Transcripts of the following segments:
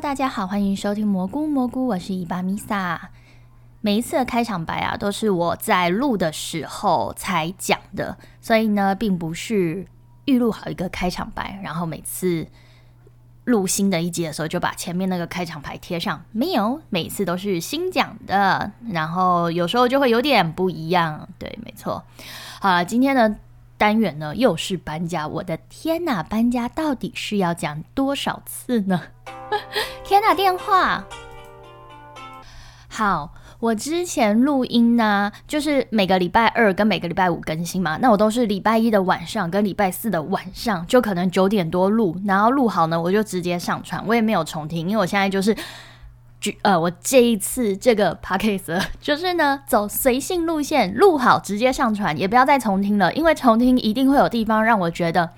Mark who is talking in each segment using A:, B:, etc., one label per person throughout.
A: 大家好，欢迎收听蘑菇蘑菇，我是伊巴米萨。每一次的开场白啊，都是我在录的时候才讲的，所以呢，并不是预录好一个开场白，然后每次录新的一集的时候就把前面那个开场白贴上。没有，每次都是新讲的，然后有时候就会有点不一样。对，没错。好了，今天呢单元呢又是搬家，我的天呐，搬家到底是要讲多少次呢？天呐，电话。好，我之前录音呢，就是每个礼拜二跟每个礼拜五更新嘛。那我都是礼拜一的晚上跟礼拜四的晚上，就可能九点多录，然后录好呢，我就直接上传，我也没有重听，因为我现在就是，呃，我这一次这个 p a c k a g e 就是呢走随性路线，录好直接上传，也不要再重听了，因为重听一定会有地方让我觉得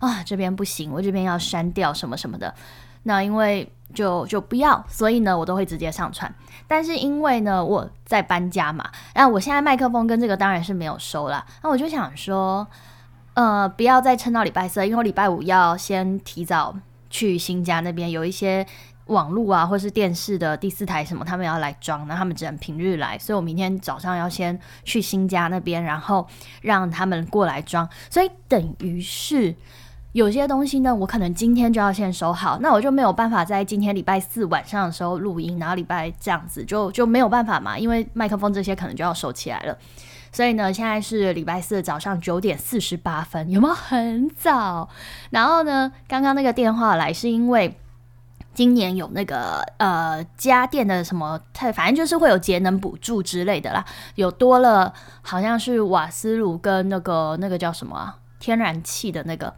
A: 啊这边不行，我这边要删掉什么什么的。那因为就就不要，所以呢，我都会直接上传。但是因为呢，我在搬家嘛，那我现在麦克风跟这个当然是没有收了。那我就想说，呃，不要再撑到礼拜四，因为我礼拜五要先提早去新家那边，有一些网络啊，或是电视的第四台什么，他们要来装，那他们只能平日来，所以我明天早上要先去新家那边，然后让他们过来装，所以等于是。有些东西呢，我可能今天就要先收好，那我就没有办法在今天礼拜四晚上的时候录音，然后礼拜这样子就就没有办法嘛，因为麦克风这些可能就要收起来了。所以呢，现在是礼拜四早上九点四十八分，有没有很早？然后呢，刚刚那个电话来是因为今年有那个呃家电的什么，反正就是会有节能补助之类的啦，有多了好像是瓦斯炉跟那个那个叫什么啊，天然气的那个。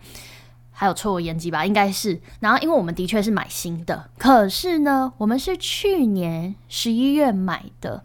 A: 还有抽油烟机吧，应该是。然后，因为我们的确是买新的，可是呢，我们是去年十一月买的，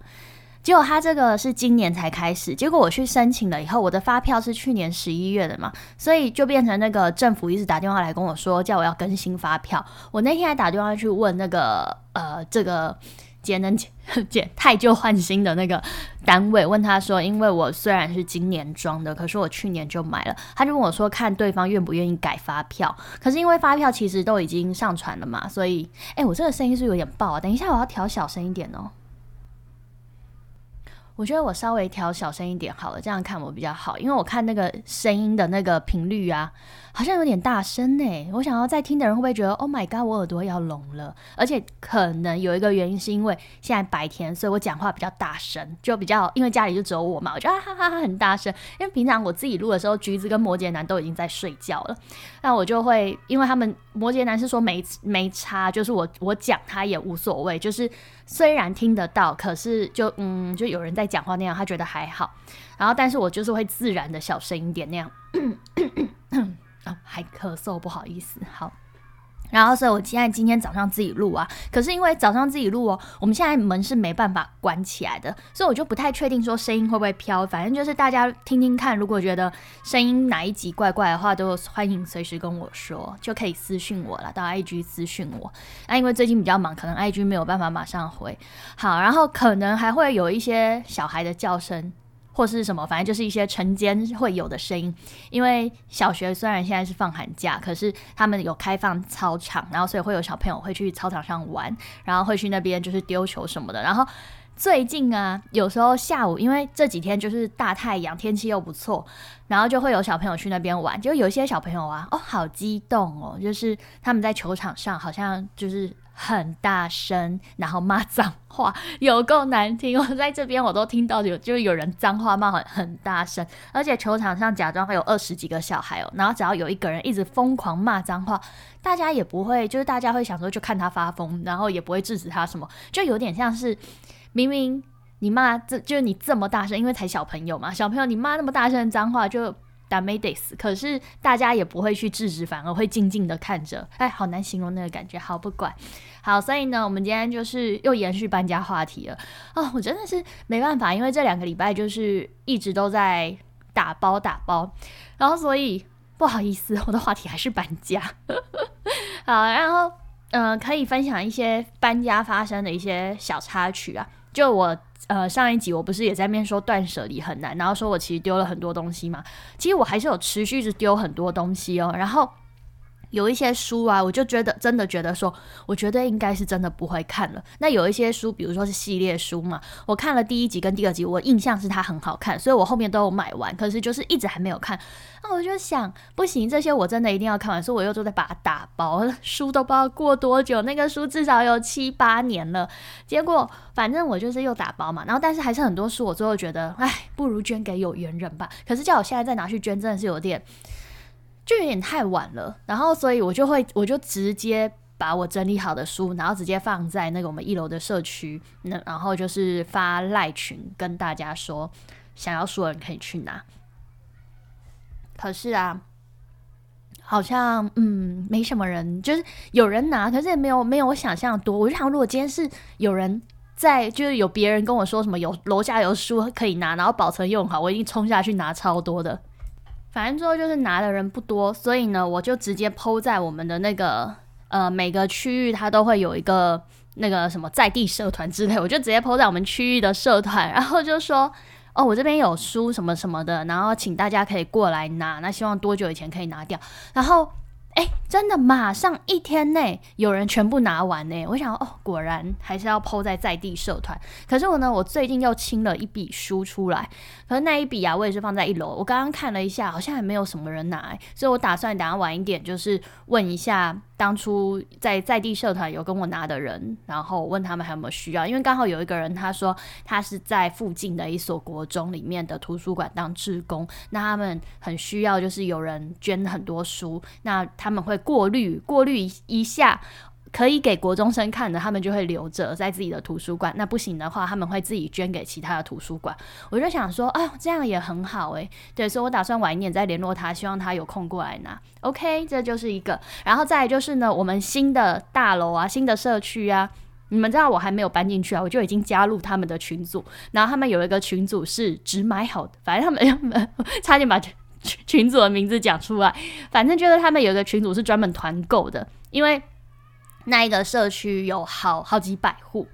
A: 结果他这个是今年才开始。结果我去申请了以后，我的发票是去年十一月的嘛，所以就变成那个政府一直打电话来跟我说，叫我要更新发票。我那天还打电话去问那个呃这个。节能 减太旧换新的那个单位问他说：“因为我虽然是今年装的，可是我去年就买了。”他就问我说：“看对方愿不愿意改发票？”可是因为发票其实都已经上传了嘛，所以，哎，我这个声音是有点爆啊！等一下我要调小声一点哦。我觉得我稍微调小声一点好了，这样看我比较好，因为我看那个声音的那个频率啊，好像有点大声呢。我想要在听的人会不会觉得，Oh my god，我耳朵要聋了？而且可能有一个原因是因为现在白天，所以我讲话比较大声，就比较因为家里就只有我嘛，我觉得哈哈哈很大声。因为平常我自己录的时候，橘子跟摩羯男都已经在睡觉了，那我就会因为他们摩羯男是说没没差，就是我我讲他也无所谓，就是虽然听得到，可是就嗯，就有人在。讲话那样，他觉得还好。然后，但是我就是会自然的小声一点那样。啊，还咳嗽，不好意思。好。然后，所以我现在今天早上自己录啊，可是因为早上自己录哦，我们现在门是没办法关起来的，所以我就不太确定说声音会不会飘。反正就是大家听听看，如果觉得声音哪一集怪怪的话，都欢迎随时跟我说，就可以私讯我了，到 IG 私讯我。那因为最近比较忙，可能 IG 没有办法马上回。好，然后可能还会有一些小孩的叫声。或是什么，反正就是一些晨间会有的声音。因为小学虽然现在是放寒假，可是他们有开放操场，然后所以会有小朋友会去操场上玩，然后会去那边就是丢球什么的。然后最近啊，有时候下午，因为这几天就是大太阳，天气又不错，然后就会有小朋友去那边玩。就有一些小朋友啊，哦，好激动哦，就是他们在球场上好像就是。很大声，然后骂脏话，有够难听。我在这边我都听到有，就是有人脏话骂很很大声，而且球场上假装还有二十几个小孩哦，然后只要有一个人一直疯狂骂脏话，大家也不会，就是大家会想说就看他发疯，然后也不会制止他什么，就有点像是明明你骂这就是你这么大声，因为才小朋友嘛，小朋友你骂那么大声的脏话就。打没得死，可是大家也不会去制止，反而会静静的看着。哎，好难形容那个感觉。好，不管好，所以呢，我们今天就是又延续搬家话题了。哦，我真的是没办法，因为这两个礼拜就是一直都在打包打包，然后所以不好意思，我的话题还是搬家。好，然后嗯，可以分享一些搬家发生的一些小插曲啊，就我。呃，上一集我不是也在面说断舍离很难，然后说我其实丢了很多东西嘛。其实我还是有持续着丢很多东西哦。然后有一些书啊，我就觉得真的觉得说，我觉得应该是真的不会看了。那有一些书，比如说是系列书嘛，我看了第一集跟第二集，我印象是它很好看，所以我后面都有买完，可是就是一直还没有看。那我就想，不行，这些我真的一定要看完，所以我又都在把它打包。书都不知道过多久，那个书至少有七八年了。结果反正我就是又打包嘛，然后但是还是很多书，我最后觉得，哎，不如捐给有缘人吧。可是叫我现在再拿去捐，真的是有点。就有点太晚了，然后所以我就会，我就直接把我整理好的书，然后直接放在那个我们一楼的社区，那然后就是发赖群跟大家说，想要书的人可以去拿。可是啊，好像嗯没什么人，就是有人拿，可是也没有没有我想象多。我就想，如果今天是有人在，就是有别人跟我说什么有楼下有书可以拿，然后保存用好，我一定冲下去拿超多的。反正最后就是拿的人不多，所以呢，我就直接抛在我们的那个呃每个区域，它都会有一个那个什么在地社团之类，我就直接抛在我们区域的社团，然后就说哦，我这边有书什么什么的，然后请大家可以过来拿，那希望多久以前可以拿掉，然后。哎，真的，马上一天内有人全部拿完呢。我想，哦，果然还是要抛在在地社团。可是我呢，我最近又清了一笔书出来，可是那一笔啊，我也是放在一楼。我刚刚看了一下，好像还没有什么人拿，所以我打算等下晚一点，就是问一下。当初在在地社团有跟我拿的人，然后问他们还有没有需要，因为刚好有一个人他说他是在附近的一所国中里面的图书馆当志工，那他们很需要就是有人捐很多书，那他们会过滤过滤一下。可以给国中生看的，他们就会留着在自己的图书馆。那不行的话，他们会自己捐给其他的图书馆。我就想说，啊，这样也很好诶。对，所以我打算晚一点再联络他，希望他有空过来拿。OK，这就是一个。然后再就是呢，我们新的大楼啊，新的社区啊，你们知道我还没有搬进去啊，我就已经加入他们的群组。然后他们有一个群组是只买好的，反正他们差点把群群组的名字讲出来。反正就是他们有一个群组是专门团购的，因为。那一个社区有好好几百户，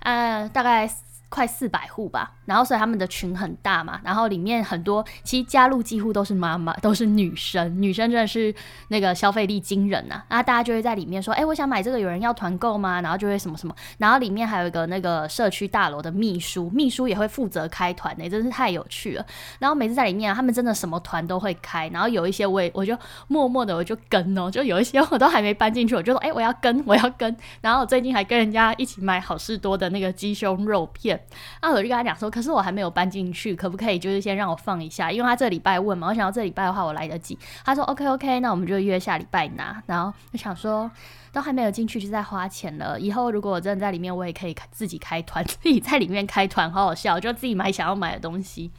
A: 呃，大概。快四百户吧，然后所以他们的群很大嘛，然后里面很多其实加入几乎都是妈妈，都是女生，女生真的是那个消费力惊人呐，啊大家就会在里面说，哎，我想买这个，有人要团购吗？然后就会什么什么，然后里面还有一个那个社区大楼的秘书，秘书也会负责开团呢，真是太有趣了。然后每次在里面啊，他们真的什么团都会开，然后有一些我也我就默默的我就跟哦，就有一些我都还没搬进去，我就说，哎，我要跟，我要跟。然后最近还跟人家一起买好事多的那个鸡胸肉片。那我就跟他讲说，可是我还没有搬进去，可不可以就是先让我放一下？因为他这礼拜问嘛，我想要这礼拜的话我来得及。他说 OK OK，那我们就约下礼拜拿。然后就想说，都还没有进去就在花钱了。以后如果我真的在里面，我也可以自己开团，自己在里面开团，好好笑，就自己买想要买的东西。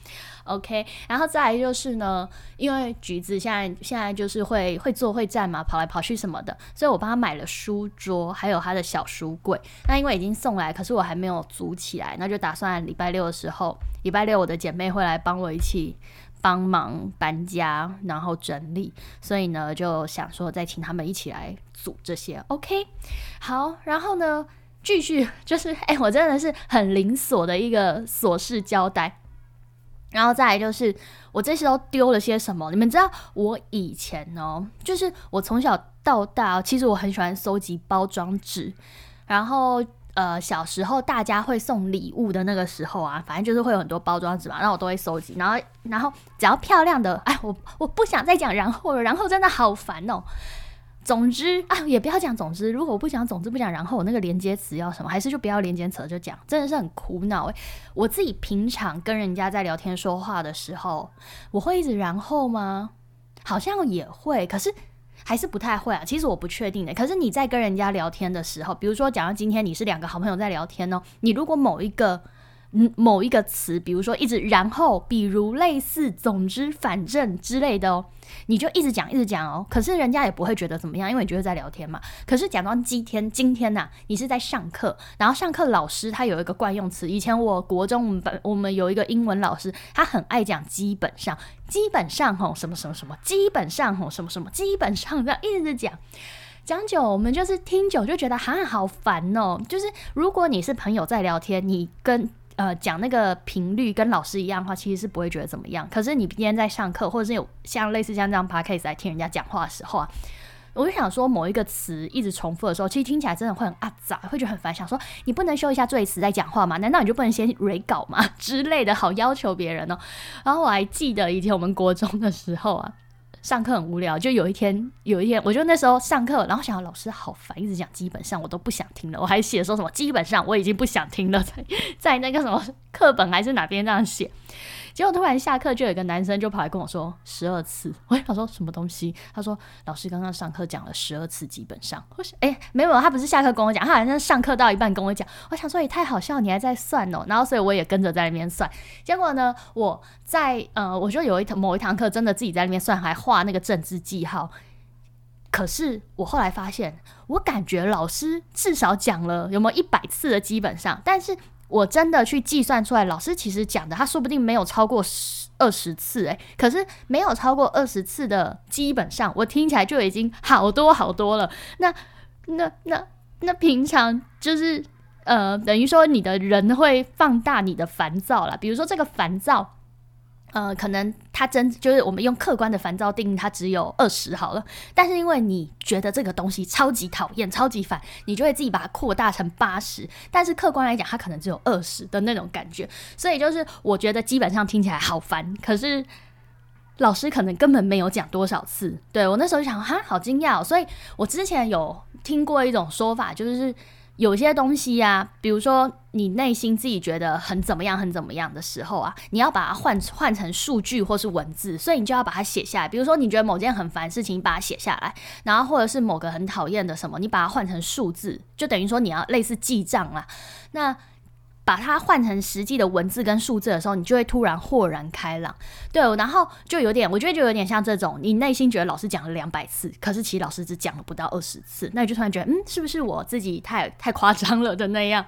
A: OK，然后再来就是呢，因为橘子现在现在就是会会坐会站嘛，跑来跑去什么的，所以我帮他买了书桌，还有他的小书柜。那因为已经送来，可是我还没有组起来，那就打算礼拜六的时候，礼拜六我的姐妹会来帮我一起帮忙搬家，然后整理。所以呢，就想说再请他们一起来组这些。OK，好，然后呢，继续就是，哎，我真的是很零琐的一个琐事交代。然后再来就是，我这些都丢了些什么？你们知道，我以前哦，就是我从小到大，其实我很喜欢收集包装纸。然后，呃，小时候大家会送礼物的那个时候啊，反正就是会有很多包装纸嘛，那我都会收集。然后，然后只要漂亮的，哎，我我不想再讲然后了，然后真的好烦哦。总之啊，也不要讲总之。如果我不讲总之不讲，然后我那个连接词要什么，还是就不要连接词就讲，真的是很苦恼诶。我自己平常跟人家在聊天说话的时候，我会一直然后吗？好像也会，可是还是不太会啊。其实我不确定的。可是你在跟人家聊天的时候，比如说，假如今天你是两个好朋友在聊天哦，你如果某一个。嗯，某一个词，比如说一直然后，比如类似，总之，反正之类的哦，你就一直讲，一直讲哦。可是人家也不会觉得怎么样，因为你觉得在聊天嘛。可是讲到今天，今天呐，你是在上课，然后上课老师他有一个惯用词。以前我国中我们我们有一个英文老师，他很爱讲基本上，基本上吼什么什么什么，基本上吼什么什么，基本上这样一直讲，讲久我们就是听久就觉得哈好烦哦。就是如果你是朋友在聊天，你跟呃，讲那个频率跟老师一样的话，其实是不会觉得怎么样。可是你今天在上课，或者是有像类似像这样 podcast 来听人家讲话的时候啊，我就想说，某一个词一直重复的时候，其实听起来真的会很阿杂，会觉得很烦。想说，你不能修一下最词再讲话吗？难道你就不能先 re 稿吗 之类的？好要求别人哦。然后我还记得以前我们国中的时候啊。上课很无聊，就有一天，有一天，我就那时候上课，然后想老师好烦，一直讲基本上我都不想听了，我还写说什么基本上我已经不想听了，在在那个什么课本还是哪边这样写。结果突然下课，就有一个男生就跑来跟我说十二次。我想说什么东西？他说老师刚刚上课讲了十二次，基本上。我想哎，没有，他不是下课跟我讲，他好像上课到一半跟我讲。我想说也太好笑，你还在算哦。然后所以我也跟着在那边算。结果呢，我在呃，我就有一堂某一堂课真的自己在那边算，还画那个政治记号。可是我后来发现，我感觉老师至少讲了有没有一百次的基本上，但是。我真的去计算出来，老师其实讲的，他说不定没有超过十二十次，诶，可是没有超过二十次的，基本上我听起来就已经好多好多了。那那那那平常就是呃，等于说你的人会放大你的烦躁啦，比如说这个烦躁。呃，可能它真就是我们用客观的烦躁定义，它只有二十好了。但是因为你觉得这个东西超级讨厌、超级烦，你就会自己把它扩大成八十。但是客观来讲，它可能只有二十的那种感觉。所以就是我觉得基本上听起来好烦，可是老师可能根本没有讲多少次。对我那时候就想，哈，好惊讶。哦所以我之前有听过一种说法，就是。有些东西呀，比如说你内心自己觉得很怎么样、很怎么样的时候啊，你要把它换换成数据或是文字，所以你就要把它写下来。比如说你觉得某件很烦事情，把它写下来，然后或者是某个很讨厌的什么，你把它换成数字，就等于说你要类似记账啦。那把它换成实际的文字跟数字的时候，你就会突然豁然开朗。对，然后就有点，我觉得就有点像这种，你内心觉得老师讲了两百次，可是其实老师只讲了不到二十次，那你就突然觉得，嗯，是不是我自己太太夸张了的那样？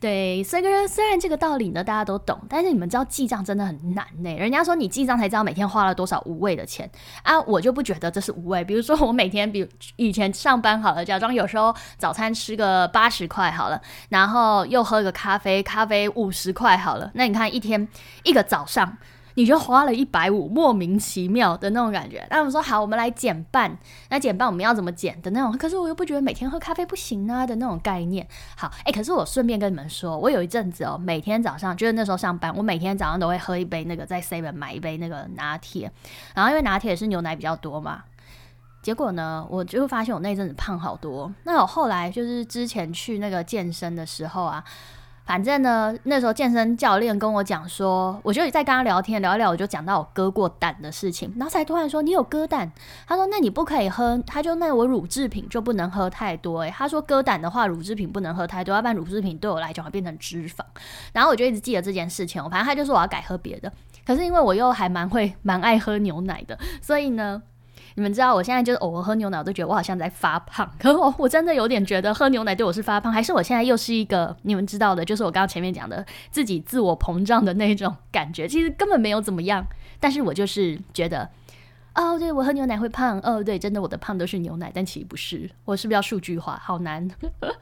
A: 对，所以虽然这个道理呢大家都懂，但是你们知道记账真的很难呢。人家说你记账才知道每天花了多少无谓的钱啊，我就不觉得这是无谓。比如说我每天，比如以前上班好了，假装有时候早餐吃个八十块好了，然后又喝个咖啡，咖啡五十块好了，那你看一天一个早上。你就花了一百五，莫名其妙的那种感觉。那我们说好，我们来减半。那减半我们要怎么减的那种？可是我又不觉得每天喝咖啡不行啊的那种概念。好，哎，可是我顺便跟你们说，我有一阵子哦，每天早上就是那时候上班，我每天早上都会喝一杯那个在 Seven 买一杯那个拿铁。然后因为拿铁是牛奶比较多嘛，结果呢，我就发现我那阵子胖好多。那我后来就是之前去那个健身的时候啊。反正呢，那时候健身教练跟我讲说，我就在跟他聊天聊一聊，我就讲到我割过胆的事情，然后才突然说你有割胆，他说那你不可以喝，他就那我乳制品就不能喝太多，诶，他说割胆的话乳制品不能喝太多，要不然乳制品对我来讲会变成脂肪，然后我就一直记得这件事情，反正他就说我要改喝别的，可是因为我又还蛮会蛮爱喝牛奶的，所以呢。你们知道我现在就是偶尔喝牛奶，我都觉得我好像在发胖。可我我真的有点觉得喝牛奶对我是发胖，还是我现在又是一个你们知道的，就是我刚刚前面讲的自己自我膨胀的那种感觉。其实根本没有怎么样，但是我就是觉得，哦，对我喝牛奶会胖。哦，对，真的我的胖都是牛奶，但其实不是。我是不是要数据化？好难。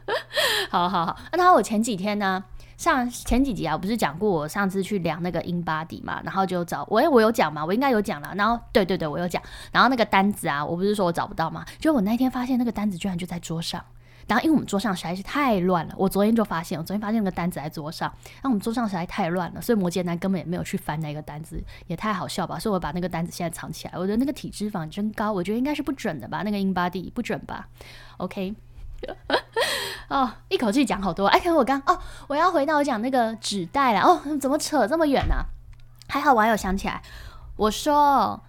A: 好好好，那我前几天呢？上前几集啊，我不是讲过我上次去量那个 in body 嘛，然后就找我，我有讲嘛，我应该有讲了。然后对对对，我有讲。然后那个单子啊，我不是说我找不到嘛，就我那天发现那个单子居然就在桌上。然后因为我们桌上实在是太乱了，我昨天就发现，我昨天发现那个单子在桌上。那我们桌上实在太乱了，所以摩羯男根本也没有去翻那个单子，也太好笑吧？所以我把那个单子现在藏起来。我觉得那个体脂肪真高，我觉得应该是不准的吧？那个 in body 不准吧？OK。哦，一口气讲好多。哎，可我刚哦，我要回到我讲那个纸袋了。哦，怎么扯这么远呢？还好我还有想起来，我说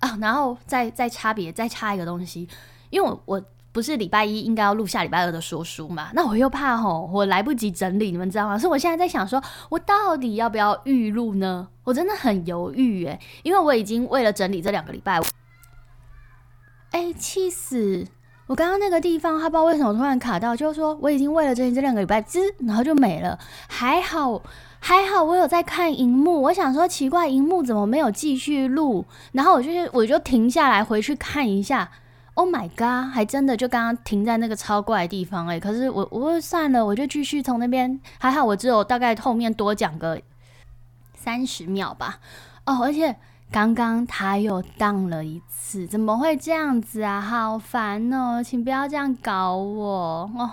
A: 啊，然后再再差别再插一个东西，因为我我不是礼拜一应该要录下礼拜二的说书嘛，那我又怕吼我来不及整理，你们知道吗？所以我现在在想，说我到底要不要预录呢？我真的很犹豫诶，因为我已经为了整理这两个礼拜，哎，气死！我刚刚那个地方，他不知道为什么突然卡到，就是说我已经为了这这两个礼拜，滋，然后就没了。还好，还好，我有在看荧幕。我想说奇怪，荧幕怎么没有继续录？然后我就我就停下来回去看一下。Oh my god，还真的就刚刚停在那个超怪的地方哎。可是我我算了，我就继续从那边。还好我只有大概后面多讲个三十秒吧。哦，而且。刚刚他又荡了一次，怎么会这样子啊？好烦哦，请不要这样搞我哦。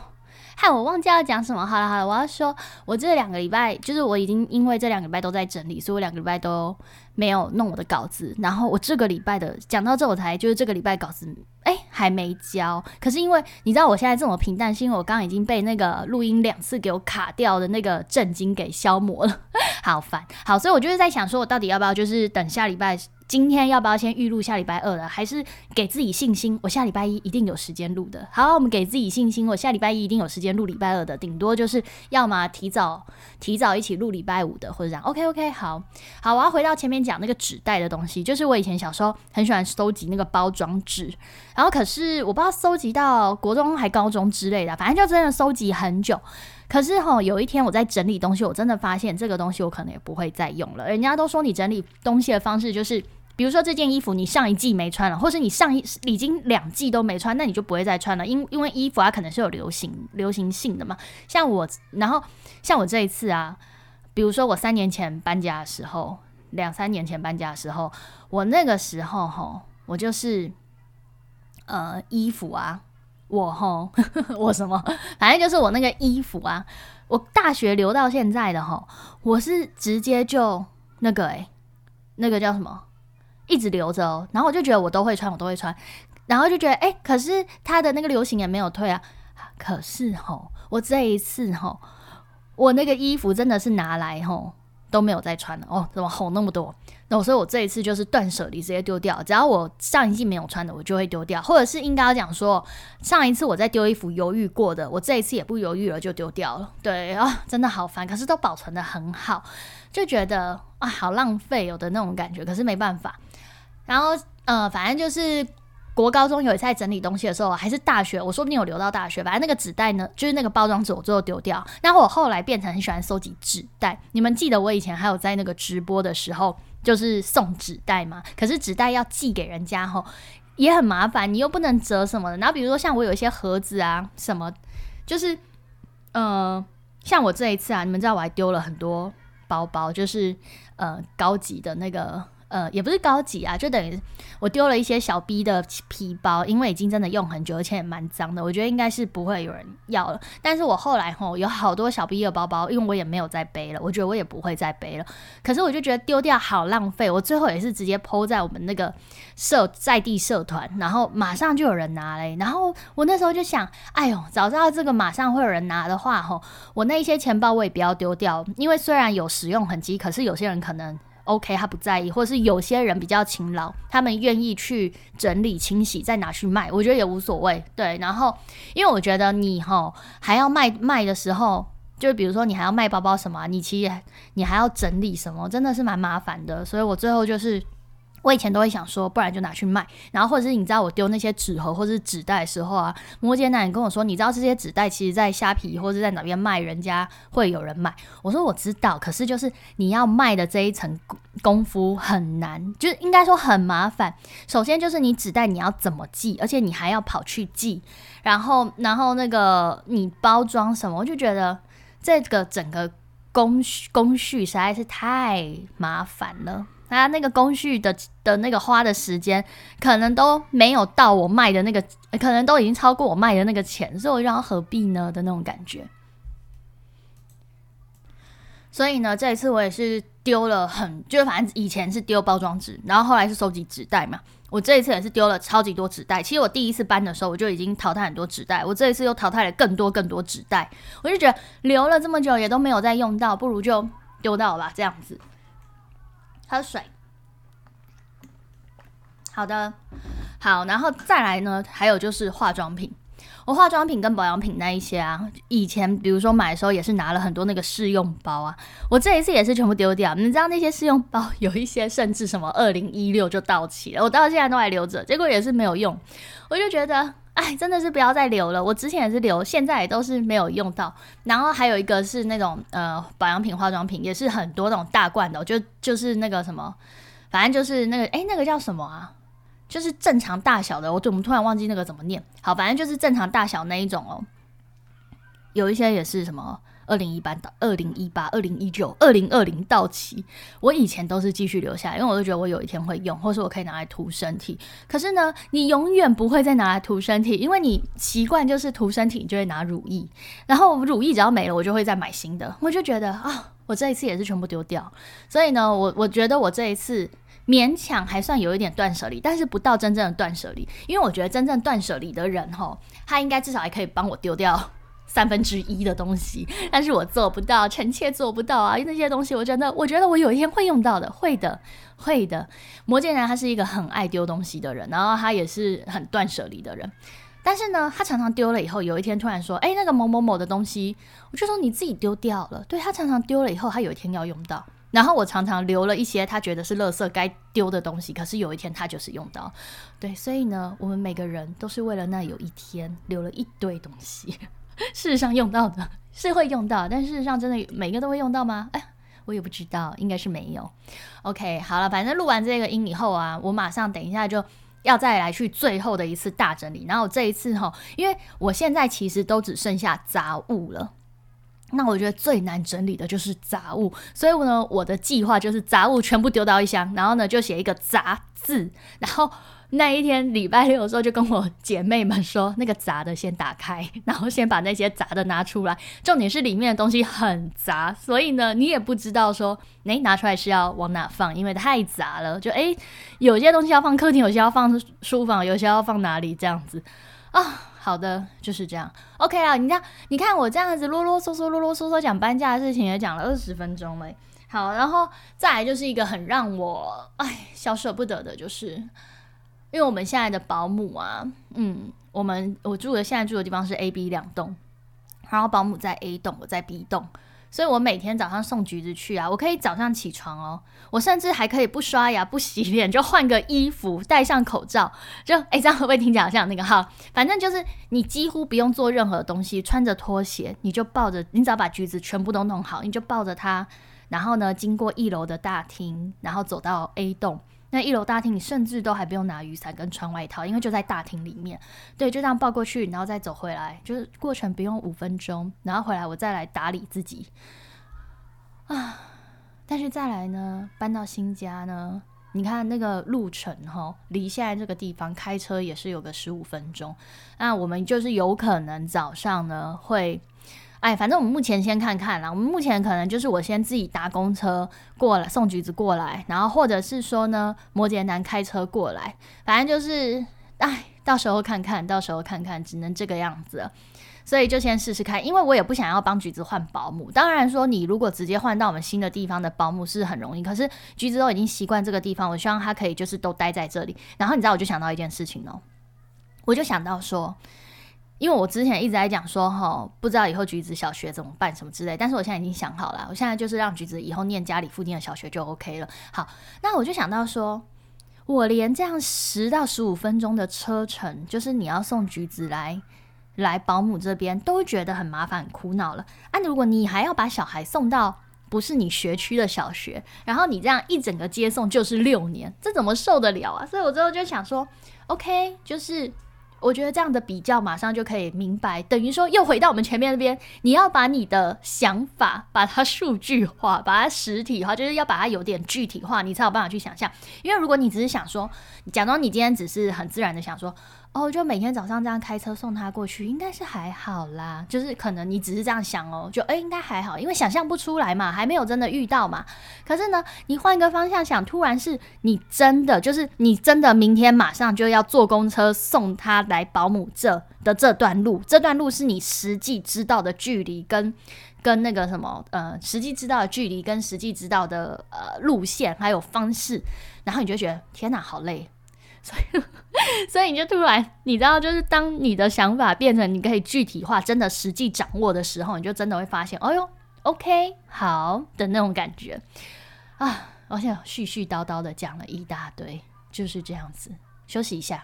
A: 嗨我忘记要讲什么。好了好了，我要说，我这两个礼拜就是我已经因为这两个礼拜都在整理，所以我两个礼拜都没有弄我的稿子。然后我这个礼拜的讲到这，我才就是这个礼拜稿子哎还没交。可是因为你知道我现在这么平淡，是因为我刚刚已经被那个录音两次给我卡掉的那个震惊给消磨了，好烦。好，所以我就是在想，说我到底要不要就是等下礼拜。今天要不要先预录下礼拜二的？还是给自己信心，我下礼拜一一定有时间录的。好，我们给自己信心，我下礼拜一一定有时间录礼拜二的。顶多就是要么提早提早一起录礼拜五的，或者这样。OK OK，好好，我要回到前面讲那个纸袋的东西，就是我以前小时候很喜欢收集那个包装纸，然后可是我不知道收集到国中还高中之类的，反正就真的收集很久。可是哈，有一天我在整理东西，我真的发现这个东西我可能也不会再用了。人家都说你整理东西的方式就是。比如说这件衣服你上一季没穿了，或是你上一已经两季都没穿，那你就不会再穿了。因因为衣服它可能是有流行流行性的嘛。像我，然后像我这一次啊，比如说我三年前搬家的时候，两三年前搬家的时候，我那个时候哈，我就是呃衣服啊，我哈 我什么，反正就是我那个衣服啊，我大学留到现在的哈，我是直接就那个诶，那个叫什么？一直留着哦，然后我就觉得我都会穿，我都会穿，然后就觉得哎，可是它的那个流行也没有退啊。可是吼，我这一次吼，我那个衣服真的是拿来吼都没有再穿了哦，怎么吼那么多？那所以，我这一次就是断舍离，直接丢掉。只要我上一季没有穿的，我就会丢掉，或者是应该要讲说，上一次我在丢衣服犹豫过的，我这一次也不犹豫了，就丢掉了。对啊，真的好烦，可是都保存的很好，就觉得啊，好浪费有的那种感觉。可是没办法。然后，呃，反正就是国高中有一次在整理东西的时候，还是大学，我说不定有留到大学。反正那个纸袋呢，就是那个包装纸，我最后丢掉。然后我后来变成很喜欢收集纸袋。你们记得我以前还有在那个直播的时候，就是送纸袋吗？可是纸袋要寄给人家吼，也很麻烦，你又不能折什么的。然后比如说像我有一些盒子啊，什么，就是，呃，像我这一次啊，你们知道我还丢了很多包包，就是呃高级的那个。呃，也不是高级啊，就等于我丢了一些小 B 的皮包，因为已经真的用很久，而且也蛮脏的，我觉得应该是不会有人要了。但是我后来吼有好多小 B 的包包，因为我也没有再背了，我觉得我也不会再背了。可是我就觉得丢掉好浪费，我最后也是直接抛在我们那个社在地社团，然后马上就有人拿嘞。然后我那时候就想，哎呦，早知道这个马上会有人拿的话，吼，我那一些钱包我也不要丢掉，因为虽然有使用痕迹，可是有些人可能。OK，他不在意，或者是有些人比较勤劳，他们愿意去整理清洗，再拿去卖，我觉得也无所谓。对，然后因为我觉得你哈还要卖卖的时候，就比如说你还要卖包包什么，你其实你还要整理什么，真的是蛮麻烦的。所以我最后就是。我以前都会想说，不然就拿去卖。然后或者是你知道我丢那些纸盒或者是纸袋的时候啊，摩羯男跟我说，你知道这些纸袋其实在虾皮或者在哪边卖，人家会有人买。我说我知道，可是就是你要卖的这一层功夫很难，就是应该说很麻烦。首先就是你纸袋你要怎么寄，而且你还要跑去寄，然后然后那个你包装什么，我就觉得这个整个工序工序实在是太麻烦了。他那个工序的的那个花的时间，可能都没有到我卖的那个，可能都已经超过我卖的那个钱，所以我就何必呢的那种感觉。所以呢，这一次我也是丢了很，就是反正以前是丢包装纸，然后后来是收集纸袋嘛。我这一次也是丢了超级多纸袋。其实我第一次搬的时候，我就已经淘汰很多纸袋。我这一次又淘汰了更多更多纸袋，我就觉得留了这么久也都没有再用到，不如就丢掉吧，这样子。喝水，好的，好，然后再来呢？还有就是化妆品，我化妆品跟保养品那一些啊，以前比如说买的时候也是拿了很多那个试用包啊，我这一次也是全部丢掉。你知道那些试用包有一些甚至什么二零一六就到期了，我到现在都还留着，结果也是没有用，我就觉得。哎，真的是不要再留了。我之前也是留，现在也都是没有用到。然后还有一个是那种呃保养品、化妆品，也是很多那种大罐的，就就是那个什么，反正就是那个哎，那个叫什么啊？就是正常大小的。我怎么突然忘记那个怎么念？好，反正就是正常大小那一种哦。有一些也是什么二零一八到二零一八、二零一九、二零二零到期，我以前都是继续留下来，因为我就觉得我有一天会用，或是我可以拿来涂身体。可是呢，你永远不会再拿来涂身体，因为你习惯就是涂身体，你就会拿乳液，然后乳液只要没了，我就会再买新的。我就觉得啊，我这一次也是全部丢掉。所以呢，我我觉得我这一次。勉强还算有一点断舍离，但是不到真正的断舍离，因为我觉得真正断舍离的人吼，他应该至少还可以帮我丢掉 三分之一的东西，但是我做不到，臣妾做不到啊！那些东西，我真的，我觉得我有一天会用到的，会的，会的。魔戒男他是一个很爱丢东西的人，然后他也是很断舍离的人，但是呢，他常常丢了以后，有一天突然说，哎，那个某某某的东西，我就说你自己丢掉了。对他常常丢了以后，他有一天要用到。然后我常常留了一些他觉得是垃圾该丢的东西，可是有一天他就是用到，对，所以呢，我们每个人都是为了那有一天留了一堆东西，事实上用到的是会用到，但事实上真的每个都会用到吗？哎，我也不知道，应该是没有。OK，好了，反正录完这个音以后啊，我马上等一下就要再来去最后的一次大整理，然后这一次哈，因为我现在其实都只剩下杂物了。那我觉得最难整理的就是杂物，所以呢，我的计划就是杂物全部丢到一箱，然后呢就写一个杂字，然后那一天礼拜六的时候就跟我姐妹们说，那个杂的先打开，然后先把那些杂的拿出来。重点是里面的东西很杂，所以呢，你也不知道说，诶，拿出来是要往哪放，因为太杂了。就诶，有些东西要放客厅，有些要放书房，有些要放哪里这样子啊。好的，就是这样。OK 啊，你这样，你看我这样子啰啰嗦嗦、啰啰嗦嗦讲搬家的事情，也讲了二十分钟了。好，然后再来就是一个很让我哎小舍不得的，就是因为我们现在的保姆啊，嗯，我们我住的现在住的地方是 A、B 两栋，然后保姆在 A 栋，我在 B 栋。所以我每天早上送橘子去啊，我可以早上起床哦，我甚至还可以不刷牙、不洗脸就换个衣服、戴上口罩，就哎，这样会不会听起来像那个哈？反正就是你几乎不用做任何东西，穿着拖鞋你就抱着，你只要把橘子全部都弄好，你就抱着它，然后呢，经过一楼的大厅，然后走到 A 栋。那一楼大厅，你甚至都还不用拿雨伞跟穿外套，因为就在大厅里面。对，就这样抱过去，然后再走回来，就是过程不用五分钟，然后回来我再来打理自己。啊，但是再来呢，搬到新家呢，你看那个路程哈，离现在这个地方开车也是有个十五分钟。那我们就是有可能早上呢会。哎，反正我们目前先看看啦。我们目前可能就是我先自己搭公车过来送橘子过来，然后或者是说呢，摩羯男开车过来。反正就是，哎，到时候看看到时候看看，只能这个样子。所以就先试试看，因为我也不想要帮橘子换保姆。当然说，你如果直接换到我们新的地方的保姆是很容易，可是橘子都已经习惯这个地方，我希望他可以就是都待在这里。然后你知道，我就想到一件事情哦，我就想到说。因为我之前一直在讲说，哈，不知道以后橘子小学怎么办什么之类，但是我现在已经想好了，我现在就是让橘子以后念家里附近的小学就 OK 了。好，那我就想到说，我连这样十到十五分钟的车程，就是你要送橘子来来保姆这边，都觉得很麻烦、很苦恼了。啊，如果你还要把小孩送到不是你学区的小学，然后你这样一整个接送就是六年，这怎么受得了啊？所以我最后就想说，OK，就是。我觉得这样的比较，马上就可以明白，等于说又回到我们前面那边，你要把你的想法把它数据化，把它实体化，就是要把它有点具体化，你才有办法去想象。因为如果你只是想说，假装你今天只是很自然的想说。哦，就每天早上这样开车送他过去，应该是还好啦。就是可能你只是这样想哦，就哎，应该还好，因为想象不出来嘛，还没有真的遇到嘛。可是呢，你换一个方向想，突然是你真的，就是你真的明天马上就要坐公车送他来保姆这的这段路，这段路是你实际知道的距离跟跟那个什么呃，实际知道的距离跟实际知道的呃路线还有方式，然后你就觉得天哪，好累。所以，所以你就突然，你知道，就是当你的想法变成你可以具体化、真的实际掌握的时候，你就真的会发现，哦呦，OK，好的那种感觉啊！我想絮絮叨叨的讲了一大堆，就是这样子。休息一下，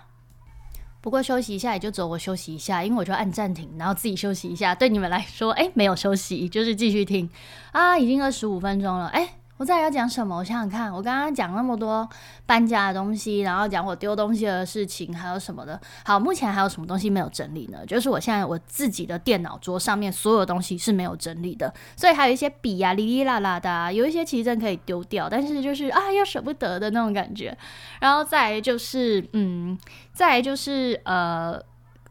A: 不过休息一下也就走，我休息一下，因为我就按暂停，然后自己休息一下。对你们来说，哎，没有休息，就是继续听啊！已经二十五分钟了，哎。我再要讲什么？我想想看，我刚刚讲那么多搬家的东西，然后讲我丢东西的事情，还有什么的。好，目前还有什么东西没有整理呢？就是我现在我自己的电脑桌上面所有东西是没有整理的，所以还有一些笔呀，哩哩啦啦的，有一些其实真可以丢掉，但是就是啊，又舍不得的那种感觉。然后再来就是，嗯，再就是呃，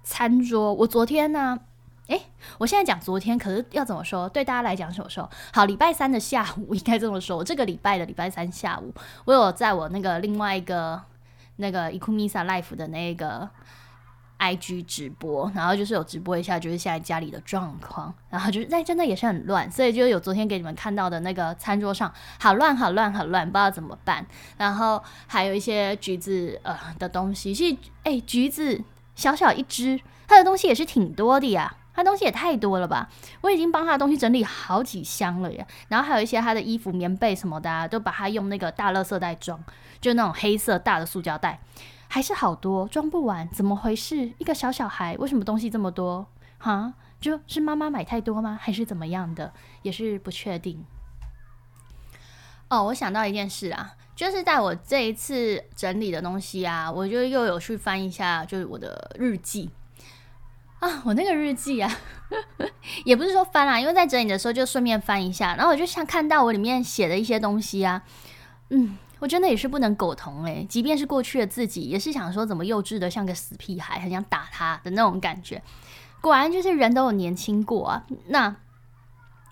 A: 餐桌。我昨天呢？哎，我现在讲昨天，可是要怎么说？对大家来讲什么时候？好，礼拜三的下午应该这么说。我这个礼拜的礼拜三下午，我有在我那个另外一个那个 Ikumisa Life 的那个 IG 直播，然后就是有直播一下，就是现在家里的状况，然后就是在真的也是很乱，所以就有昨天给你们看到的那个餐桌上好乱好乱好乱，不知道怎么办。然后还有一些橘子呃的东西，其实哎，橘子小小一只，它的东西也是挺多的呀。他东西也太多了吧！我已经帮他的东西整理好几箱了耶，然后还有一些他的衣服、棉被什么的，都把他用那个大垃圾袋装，就那种黑色大的塑胶袋，还是好多，装不完，怎么回事？一个小小孩为什么东西这么多？哈，就是妈妈买太多吗？还是怎么样的？也是不确定。哦，我想到一件事啊，就是在我这一次整理的东西啊，我就又有去翻一下，就是我的日记。啊，我那个日记啊，也不是说翻啦，因为在整理的时候就顺便翻一下，然后我就像看到我里面写的一些东西啊，嗯，我真的也是不能苟同诶，即便是过去的自己，也是想说怎么幼稚的像个死屁孩，很想打他的那种感觉。果然就是人都有年轻过啊。那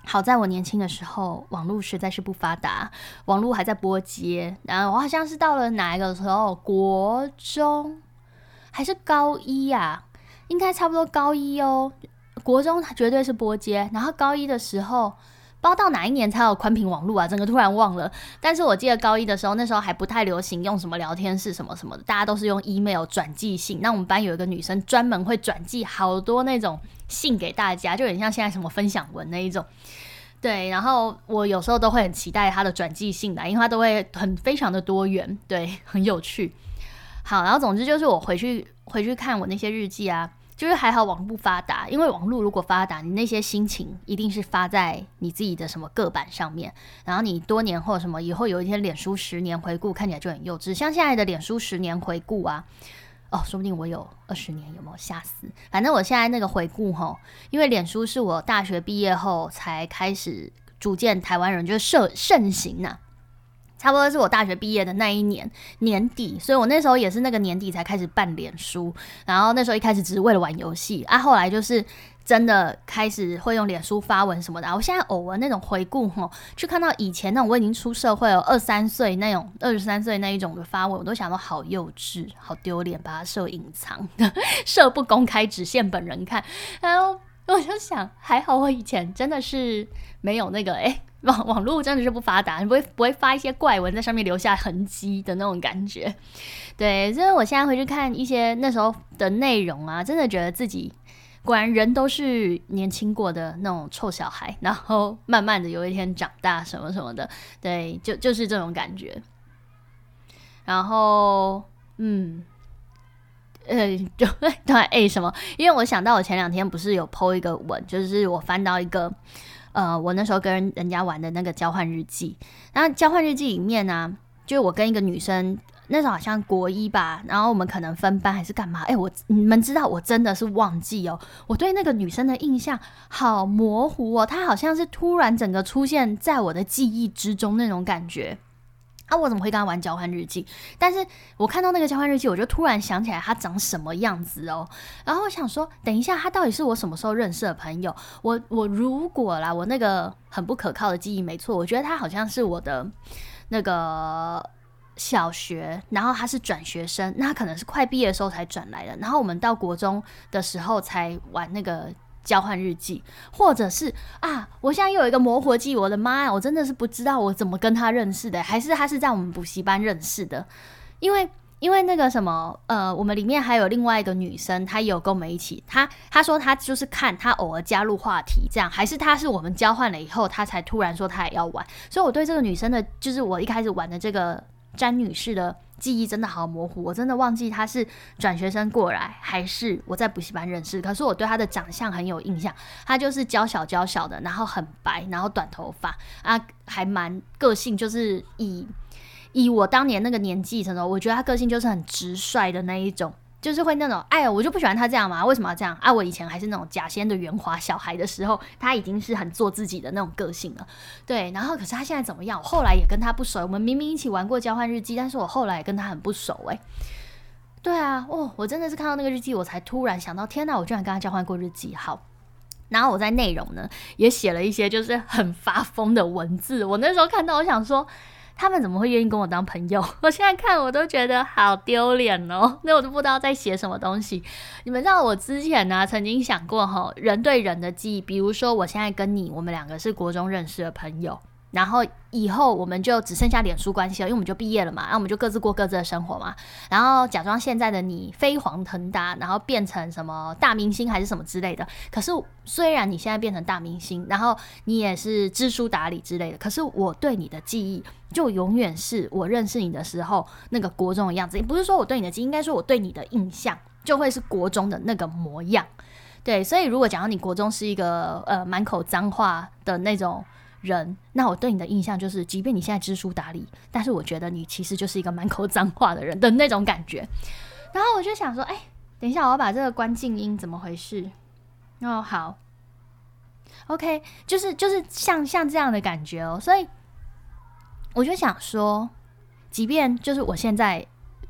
A: 好在我年轻的时候，网络实在是不发达，网络还在拨接，然后我好像是到了哪一个时候，国中还是高一呀？应该差不多高一哦，国中绝对是波接，然后高一的时候，不知道到哪一年才有宽频网络啊，整个突然忘了。但是我记得高一的时候，那时候还不太流行用什么聊天室什么什么的，大家都是用 email 转寄信。那我们班有一个女生专门会转寄好多那种信给大家，就很像现在什么分享文那一种。对，然后我有时候都会很期待她的转寄信的，因为她都会很非常的多元，对，很有趣。好，然后总之就是我回去回去看我那些日记啊。就是还好网络不发达，因为网络如果发达，你那些心情一定是发在你自己的什么个板上面，然后你多年后什么以后有一天脸书十年回顾看起来就很幼稚，像现在的脸书十年回顾啊，哦，说不定我有二十年，有没有吓死？反正我现在那个回顾吼，因为脸书是我大学毕业后才开始逐渐台湾人就盛盛行呐。差不多是我大学毕业的那一年年底，所以我那时候也是那个年底才开始办脸书，然后那时候一开始只是为了玩游戏啊，后来就是真的开始会用脸书发文什么的。我现在偶尔那种回顾吼，去看到以前那种我已经出社会了二三岁那种二十三岁那一种的发文，我都想到好幼稚、好丢脸，把它设隐藏的，设不公开，只限本人看。然后我就想，还好我以前真的是没有那个哎。网网络真的是不发达，你不会不会发一些怪文在上面留下痕迹的那种感觉，对，所以我现在回去看一些那时候的内容啊，真的觉得自己果然人都是年轻过的那种臭小孩，然后慢慢的有一天长大什么什么的，对，就就是这种感觉。然后，嗯，呃，就对，哎，什么？因为我想到我前两天不是有 PO 一个文，就是我翻到一个。呃，我那时候跟人家玩的那个交换日记，然后交换日记里面呢，就我跟一个女生，那时候好像国一吧，然后我们可能分班还是干嘛？哎，我你们知道，我真的是忘记哦，我对那个女生的印象好模糊哦，她好像是突然整个出现在我的记忆之中那种感觉。啊，我怎么会跟他玩交换日记？但是我看到那个交换日记，我就突然想起来他长什么样子哦。然后我想说，等一下，他到底是我什么时候认识的朋友？我我如果啦，我那个很不可靠的记忆没错，我觉得他好像是我的那个小学，然后他是转学生，那他可能是快毕业的时候才转来的。然后我们到国中的时候才玩那个。交换日记，或者是啊，我现在又有一个模糊记，我的妈呀，我真的是不知道我怎么跟他认识的，还是他是在我们补习班认识的？因为因为那个什么，呃，我们里面还有另外一个女生，她也有跟我们一起，她她说她就是看她偶尔加入话题这样，还是她是我们交换了以后，她才突然说她也要玩，所以我对这个女生的，就是我一开始玩的这个詹女士的记忆真的好模糊，我真的忘记她是转学生过来，还是我在补习班认识。可是我对她的长相很有印象，她就是娇小娇小的，然后很白，然后短头发啊，还蛮个性，就是以以我当年那个年纪什么，我觉得她个性就是很直率的那一种。就是会那种，哎呀，我就不喜欢他这样嘛，为什么要这样啊？我以前还是那种假仙的圆滑小孩的时候，他已经是很做自己的那种个性了，对。然后，可是他现在怎么样？我后来也跟他不熟，我们明明一起玩过交换日记，但是我后来也跟他很不熟，哎。对啊，哦，我真的是看到那个日记，我才突然想到，天哪，我居然跟他交换过日记，好。然后我在内容呢，也写了一些就是很发疯的文字，我那时候看到，我想说。他们怎么会愿意跟我当朋友？我现在看我都觉得好丢脸哦，那我都不知道在写什么东西。你们知道我之前呢曾经想过哈，人对人的记忆，比如说我现在跟你，我们两个是国中认识的朋友。然后以后我们就只剩下脸书关系了，因为我们就毕业了嘛，然后我们就各自过各自的生活嘛。然后假装现在的你飞黄腾达，然后变成什么大明星还是什么之类的。可是虽然你现在变成大明星，然后你也是知书达理之类的，可是我对你的记忆就永远是我认识你的时候那个国中的样子。也不是说我对你的记忆，应该说我对你的印象就会是国中的那个模样。对，所以如果讲到你国中是一个呃满口脏话的那种。人，那我对你的印象就是，即便你现在知书达理，但是我觉得你其实就是一个满口脏话的人的那种感觉。然后我就想说，哎，等一下，我要把这个关静音，怎么回事？哦，好，OK，就是就是像像这样的感觉哦。所以我就想说，即便就是我现在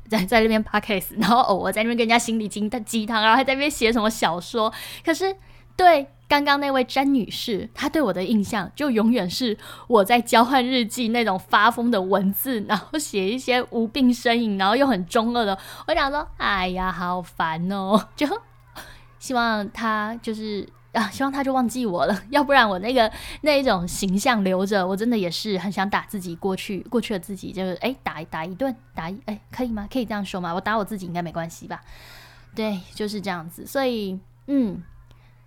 A: 在 在那边 p a k case，然后偶尔在那边跟人家心理鸡鸡汤，然后还在那边写什么小说，可是对。刚刚那位詹女士，她对我的印象就永远是我在交换日记那种发疯的文字，然后写一些无病呻吟，然后又很中二的。我想说，哎呀，好烦哦！就希望他就是啊，希望他就忘记我了，要不然我那个那一种形象留着，我真的也是很想打自己过去过去的自己，就是哎，打打一顿，打一哎，可以吗？可以这样说吗？我打我自己应该没关系吧？对，就是这样子。所以，嗯。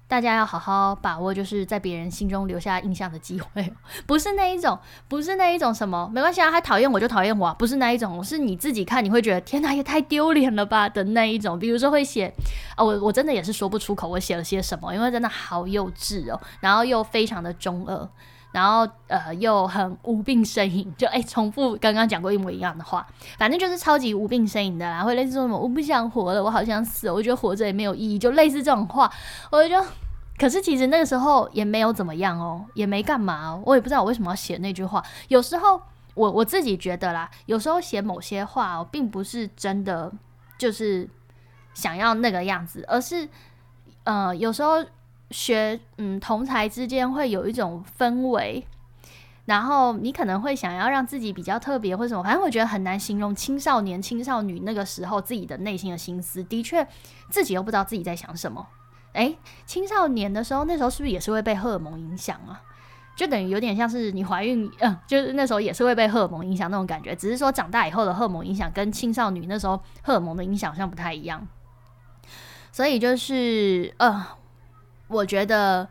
A: 大家要好好把握，就是在别人心中留下印象的机会，不是那一种，不是那一种什么，没关系啊，他讨厌我就讨厌我，不是那一种，是你自己看你会觉得天哪，也太丢脸了吧的那一种。比如说会写啊，我我真的也是说不出口，我写了些什么，因为真的好幼稚哦，然后又非常的中二，然后呃又很无病呻吟，就哎重复刚刚讲过一模一样的话，反正就是超级无病呻吟的啦，会类似说什么我不想活了，我好想死，我觉得活着也没有意义，就类似这种话，我就。可是其实那个时候也没有怎么样哦，也没干嘛，我也不知道我为什么要写那句话。有时候我我自己觉得啦，有时候写某些话，并不是真的就是想要那个样子，而是呃，有时候学嗯同才之间会有一种氛围，然后你可能会想要让自己比较特别或什么，反正我觉得很难形容青少年、青少女那个时候自己的内心的心思，的确自己又不知道自己在想什么。哎，青少年的时候，那时候是不是也是会被荷尔蒙影响啊？就等于有点像是你怀孕，嗯，就是那时候也是会被荷尔蒙影响那种感觉。只是说长大以后的荷尔蒙影响跟青少年那时候荷尔蒙的影响好像不太一样。所以就是，呃，我觉得，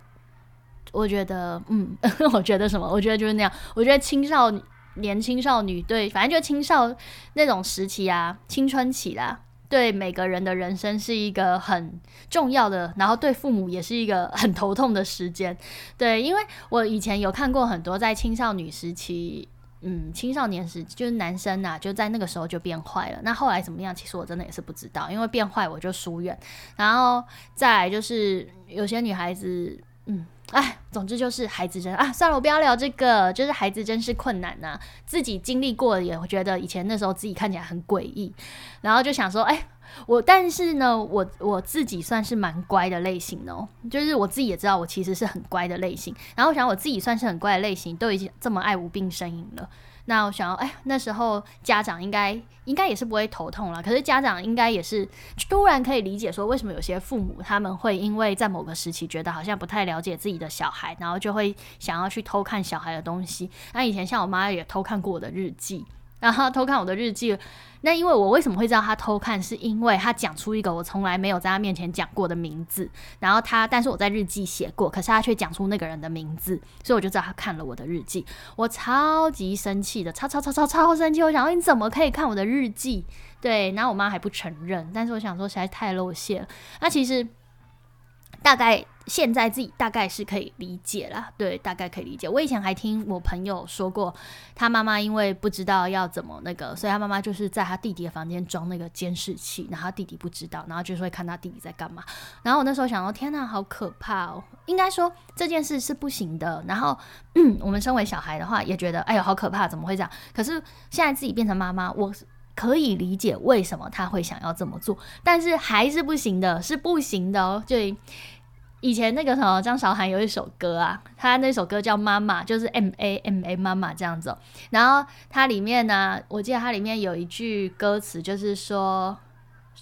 A: 我觉得，嗯，我觉得什么？我觉得就是那样。我觉得青少年、青少女对，反正就青少那种时期啊，青春期啦。对每个人的人生是一个很重要的，然后对父母也是一个很头痛的时间。对，因为我以前有看过很多在青少年时期，嗯，青少年时就是男生呐，就在那个时候就变坏了。那后来怎么样？其实我真的也是不知道，因为变坏我就疏远。然后再来就是有些女孩子，嗯。哎，总之就是孩子真啊，算了，我不要聊这个。就是孩子真是困难呐，自己经历过也会觉得以前那时候自己看起来很诡异，然后就想说，哎，我但是呢，我我自己算是蛮乖的类型哦，就是我自己也知道我其实是很乖的类型。然后我想我自己算是很乖的类型，都已经这么爱无病呻吟了。那我想要，哎，那时候家长应该应该也是不会头痛了。可是家长应该也是突然可以理解说，为什么有些父母他们会因为在某个时期觉得好像不太了解自己的小孩，然后就会想要去偷看小孩的东西。那以前像我妈也偷看过我的日记，然后偷看我的日记。那因为我为什么会知道他偷看？是因为他讲出一个我从来没有在他面前讲过的名字，然后他，但是我在日记写过，可是他却讲出那个人的名字，所以我就知道他看了我的日记。我超级生气的，超超超超超生气！我想说你怎么可以看我的日记？对，然后我妈还不承认，但是我想说实在太露馅了。那其实大概。现在自己大概是可以理解了，对，大概可以理解。我以前还听我朋友说过，他妈妈因为不知道要怎么那个，所以他妈妈就是在他弟弟的房间装那个监视器，然后他弟弟不知道，然后就是会看他弟弟在干嘛。然后我那时候想说，天哪，好可怕哦！应该说这件事是不行的。然后我们身为小孩的话，也觉得哎呦好可怕，怎么会这样？可是现在自己变成妈妈，我可以理解为什么他会想要这么做，但是还是不行的，是不行的哦，就。以前那个什么张韶涵有一首歌啊，他那首歌叫《妈妈》，就是 M A M A 妈妈这样子。然后它里面呢，我记得它里面有一句歌词，就是说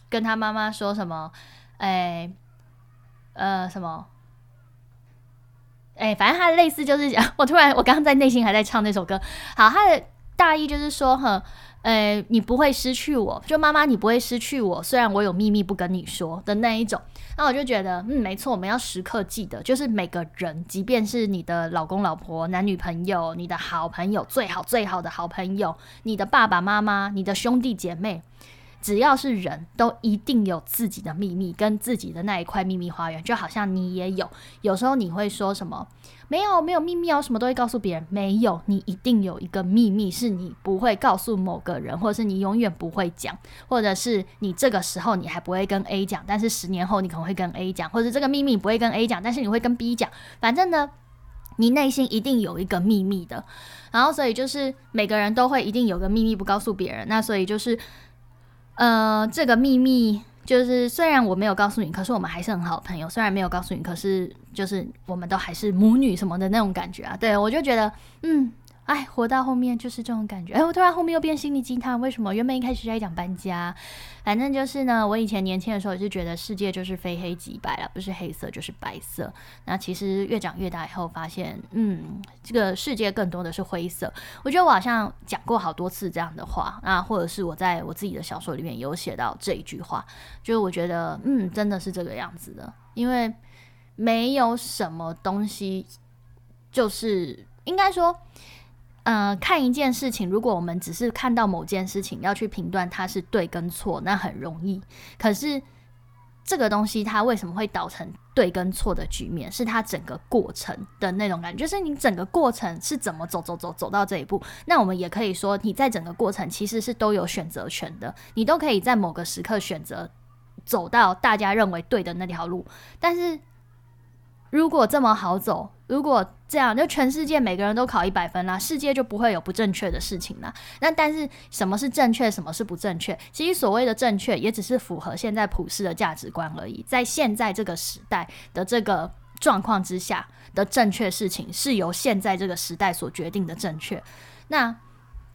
A: 跟他妈妈说什么，哎，呃，什么，哎，反正他类似就是讲，我突然我刚刚在内心还在唱那首歌。好，他的大意就是说，哼。呃，你不会失去我，就妈妈，你不会失去我。虽然我有秘密不跟你说的那一种，那我就觉得，嗯，没错，我们要时刻记得，就是每个人，即便是你的老公、老婆、男女朋友、你的好朋友、最好最好的好朋友、你的爸爸妈妈、你的兄弟姐妹。只要是人都一定有自己的秘密，跟自己的那一块秘密花园，就好像你也有。有时候你会说什么？没有，没有秘密哦，什么都会告诉别人。没有，你一定有一个秘密是你不会告诉某个人，或者是你永远不会讲，或者是你这个时候你还不会跟 A 讲，但是十年后你可能会跟 A 讲，或者这个秘密不会跟 A 讲，但是你会跟 B 讲。反正呢，你内心一定有一个秘密的。然后，所以就是每个人都会一定有个秘密不告诉别人。那所以就是。呃，这个秘密就是，虽然我没有告诉你，可是我们还是很好朋友。虽然没有告诉你，可是就是我们都还是母女什么的那种感觉啊。对我就觉得，嗯。哎，活到后面就是这种感觉。哎，我突然后面又变心理鸡汤，为什么？原本一开始在讲搬家，反正就是呢，我以前年轻的时候也是觉得世界就是非黑即白了，不是黑色就是白色。那其实越长越大以后，发现，嗯，这个世界更多的是灰色。我觉得我好像讲过好多次这样的话，那或者是我在我自己的小说里面有写到这一句话，就是我觉得，嗯，真的是这个样子的，因为没有什么东西，就是应该说。呃，看一件事情，如果我们只是看到某件事情，要去评断它是对跟错，那很容易。可是这个东西它为什么会导成对跟错的局面？是它整个过程的那种感觉，就是你整个过程是怎么走走走走到这一步。那我们也可以说，你在整个过程其实是都有选择权的，你都可以在某个时刻选择走到大家认为对的那条路。但是如果这么好走，如果这样，就全世界每个人都考一百分啦，世界就不会有不正确的事情啦。那但是什么是正确，什么是不正确？其实所谓的正确，也只是符合现在普世的价值观而已。在现在这个时代的这个状况之下的正确事情，是由现在这个时代所决定的正确。那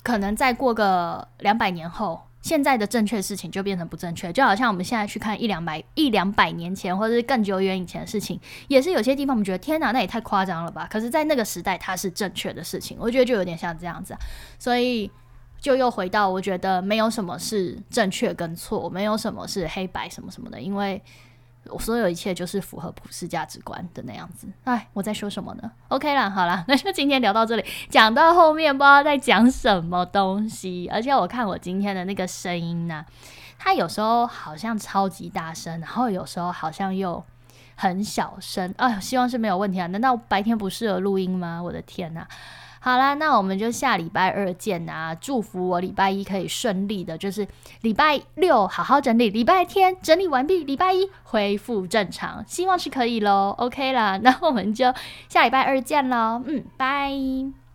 A: 可能再过个两百年后。现在的正确事情就变成不正确，就好像我们现在去看一两百一两百年前或者是更久远以前的事情，也是有些地方我们觉得天哪，那也太夸张了吧？可是，在那个时代，它是正确的事情，我觉得就有点像这样子，所以就又回到我觉得没有什么是正确跟错，没有什么是黑白什么什么的，因为。我所有一切就是符合普世价值观的那样子。哎，我在说什么呢？OK 了，好了，那就今天聊到这里。讲到后面不知道在讲什么东西，而且我看我今天的那个声音呢，它有时候好像超级大声，然后有时候好像又很小声。哎，希望是没有问题啊？难道白天不适合录音吗？我的天哪！好啦，那我们就下礼拜二见啊！祝福我礼拜一可以顺利的，就是礼拜六好好整理，礼拜天整理完毕，礼拜一恢复正常，希望是可以喽。OK 啦，那我们就下礼拜二见喽，嗯，拜。